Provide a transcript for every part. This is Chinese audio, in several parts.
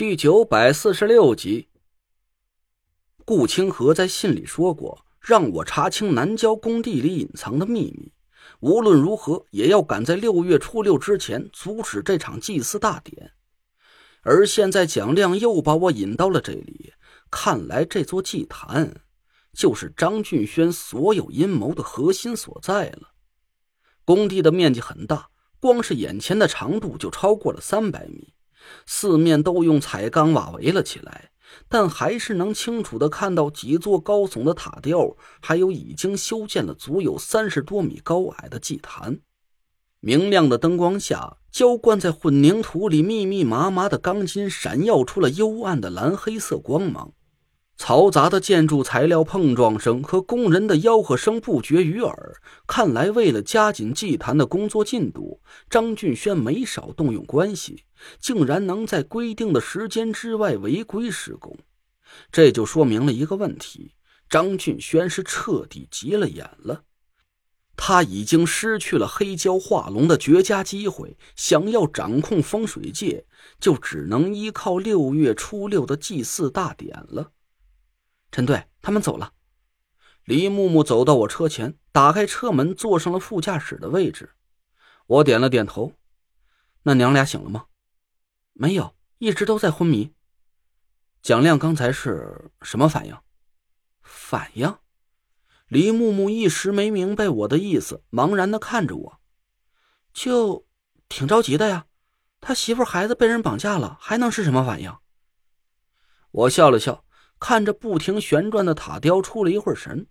第九百四十六集，顾清河在信里说过，让我查清南郊工地里隐藏的秘密，无论如何也要赶在六月初六之前阻止这场祭祀大典。而现在蒋亮又把我引到了这里，看来这座祭坛就是张俊轩所有阴谋的核心所在了。工地的面积很大，光是眼前的长度就超过了三百米。四面都用彩钢瓦围了起来，但还是能清楚的看到几座高耸的塔吊，还有已经修建了足有三十多米高矮的祭坛。明亮的灯光下，浇灌在混凝土里密密麻麻的钢筋闪耀出了幽暗的蓝黑色光芒。嘈杂的建筑材料碰撞声和工人的吆喝声不绝于耳。看来，为了加紧祭坛的工作进度，张俊轩没少动用关系，竟然能在规定的时间之外违规施工。这就说明了一个问题：张俊轩是彻底急了眼了。他已经失去了黑胶画龙的绝佳机会，想要掌控风水界，就只能依靠六月初六的祭祀大典了。陈队，他们走了。李木木走到我车前，打开车门，坐上了副驾驶的位置。我点了点头。那娘俩醒了吗？没有，一直都在昏迷。蒋亮刚才是什么反应？反应？李木木一时没明白我的意思，茫然的看着我。就挺着急的呀，他媳妇孩子被人绑架了，还能是什么反应？我笑了笑。看着不停旋转的塔吊，出了一会儿神，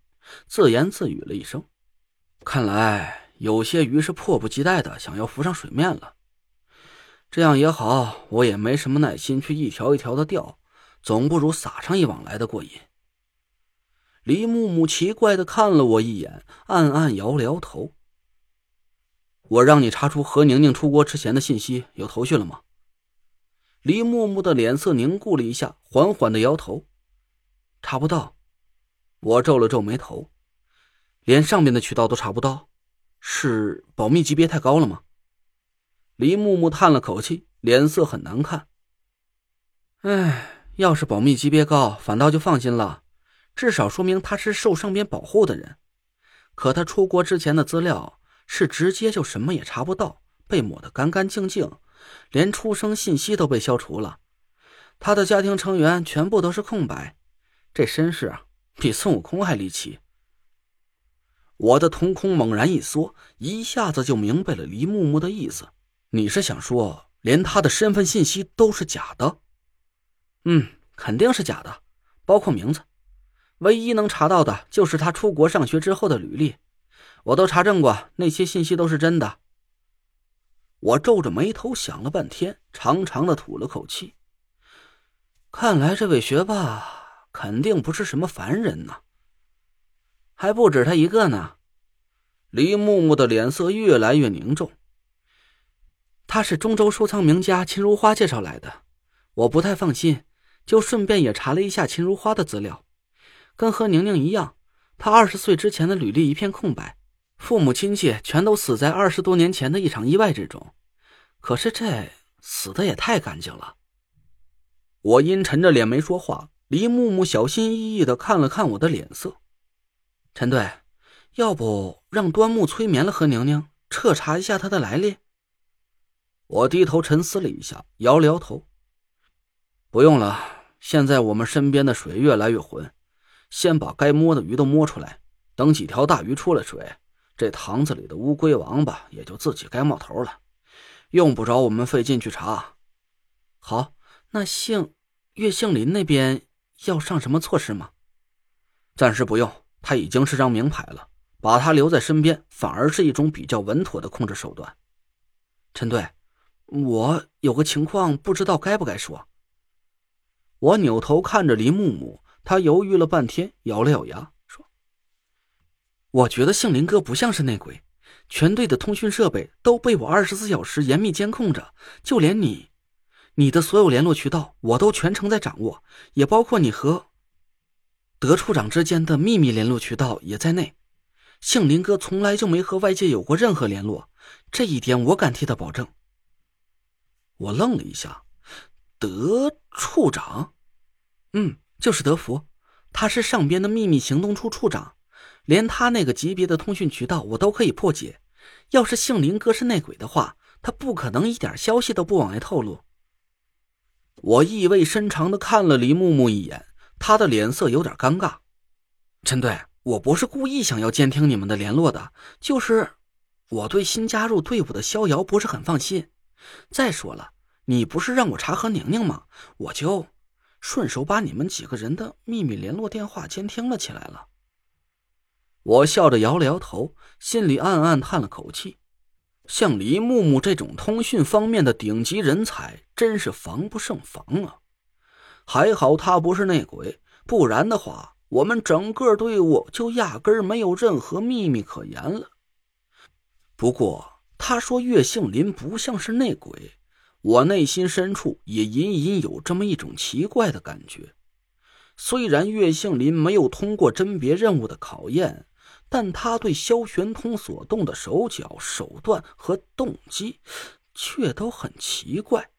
自言自语了一声：“看来有些鱼是迫不及待的想要浮上水面了。这样也好，我也没什么耐心去一条一条的钓，总不如撒上一网来的过瘾。”李木木奇怪的看了我一眼，暗暗摇了摇头：“我让你查出何宁宁出国之前的信息，有头绪了吗？”李木木的脸色凝固了一下，缓缓的摇头。查不到，我皱了皱眉头，连上面的渠道都查不到，是保密级别太高了吗？黎木木叹了口气，脸色很难看。哎，要是保密级别高，反倒就放心了，至少说明他是受上边保护的人。可他出国之前的资料是直接就什么也查不到，被抹得干干净净，连出生信息都被消除了，他的家庭成员全部都是空白。这身世啊，比孙悟空还离奇。我的瞳孔猛然一缩，一下子就明白了黎木木的意思。你是想说，连他的身份信息都是假的？嗯，肯定是假的，包括名字。唯一能查到的就是他出国上学之后的履历，我都查证过，那些信息都是真的。我皱着眉头想了半天，长长的吐了口气。看来这位学霸。肯定不是什么凡人呐，还不止他一个呢。李木木的脸色越来越凝重。他是中州收藏名家秦如花介绍来的，我不太放心，就顺便也查了一下秦如花的资料。跟何宁宁一样，她二十岁之前的履历一片空白，父母亲戚全都死在二十多年前的一场意外之中。可是这死的也太干净了。我阴沉着脸没说话。黎木木小心翼翼的看了看我的脸色，陈队，要不让端木催眠了何宁宁，彻查一下她的来历？我低头沉思了一下，摇了摇头，不用了。现在我们身边的水越来越浑，先把该摸的鱼都摸出来，等几条大鱼出了水，这塘子里的乌龟王八也就自己该冒头了，用不着我们费劲去查。好，那姓岳姓林那边。要上什么措施吗？暂时不用，他已经是张名牌了，把他留在身边反而是一种比较稳妥的控制手段。陈队，我有个情况，不知道该不该说。我扭头看着林木木，他犹豫了半天，咬了咬牙说：“我觉得杏林哥不像是内鬼，全队的通讯设备都被我二十四小时严密监控着，就连你。”你的所有联络渠道，我都全程在掌握，也包括你和德处长之间的秘密联络渠道也在内。杏林哥从来就没和外界有过任何联络，这一点我敢替他保证。我愣了一下，德处长？嗯，就是德福，他是上边的秘密行动处处长，连他那个级别的通讯渠道我都可以破解。要是姓林哥是内鬼的话，他不可能一点消息都不往外透露。我意味深长的看了李木木一眼，他的脸色有点尴尬。陈队，我不是故意想要监听你们的联络的，就是我对新加入队伍的逍遥不是很放心。再说了，你不是让我查何宁宁吗？我就顺手把你们几个人的秘密联络电话监听了起来了。我笑着摇了摇头，心里暗暗叹了口气。像黎木木这种通讯方面的顶级人才，真是防不胜防啊！还好他不是内鬼，不然的话，我们整个队伍就压根儿没有任何秘密可言了。不过他说岳杏林不像是内鬼，我内心深处也隐隐有这么一种奇怪的感觉。虽然岳杏林没有通过甄别任务的考验。但他对萧玄通所动的手脚、手段和动机，却都很奇怪。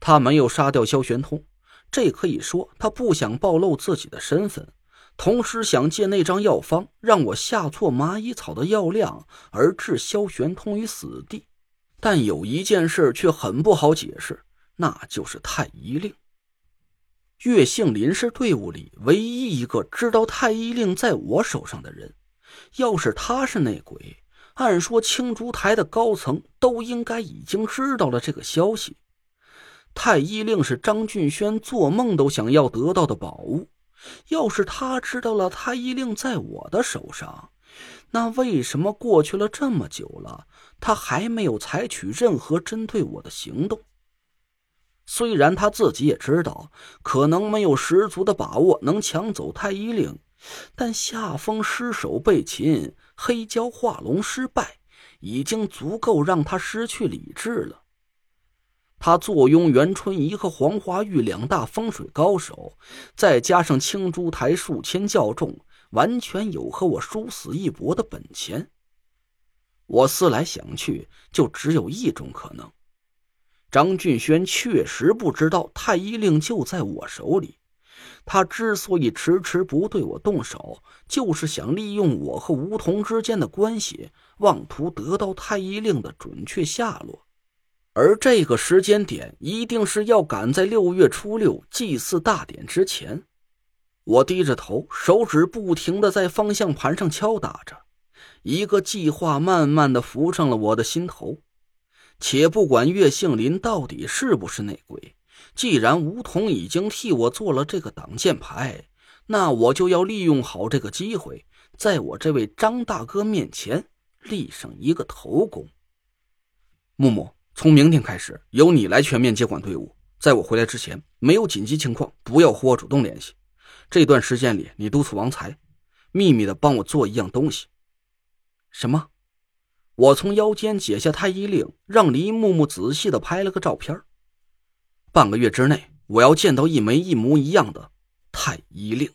他没有杀掉萧玄通，这可以说他不想暴露自己的身份，同时想借那张药方让我下错蚂蚁草的药量，而置萧玄通于死地。但有一件事却很不好解释，那就是太医令。岳杏林是队伍里唯一一个知道太医令在我手上的人。要是他是内鬼，按说青竹台的高层都应该已经知道了这个消息。太医令是张俊轩做梦都想要得到的宝物，要是他知道了太医令在我的手上，那为什么过去了这么久了，他还没有采取任何针对我的行动？虽然他自己也知道，可能没有十足的把握能抢走太医令。但夏风失手被擒，黑蛟化龙失败，已经足够让他失去理智了。他坐拥袁春怡和黄花玉两大风水高手，再加上青珠台数千教众，完全有和我殊死一搏的本钱。我思来想去，就只有一种可能：张俊轩确实不知道太医令就在我手里。他之所以迟迟不对我动手，就是想利用我和吴桐之间的关系，妄图得到太医令的准确下落。而这个时间点，一定是要赶在六月初六祭祀大典之前。我低着头，手指不停的在方向盘上敲打着，一个计划慢慢的浮上了我的心头。且不管岳杏林到底是不是内鬼。既然吴桐已经替我做了这个挡箭牌，那我就要利用好这个机会，在我这位张大哥面前立上一个头功。木木，从明天开始由你来全面接管队伍，在我回来之前，没有紧急情况不要和我主动联系。这段时间里，你督促王才，秘密的帮我做一样东西。什么？我从腰间解下太医令，让黎木木仔细的拍了个照片。半个月之内，我要见到一枚一模一样的太医令。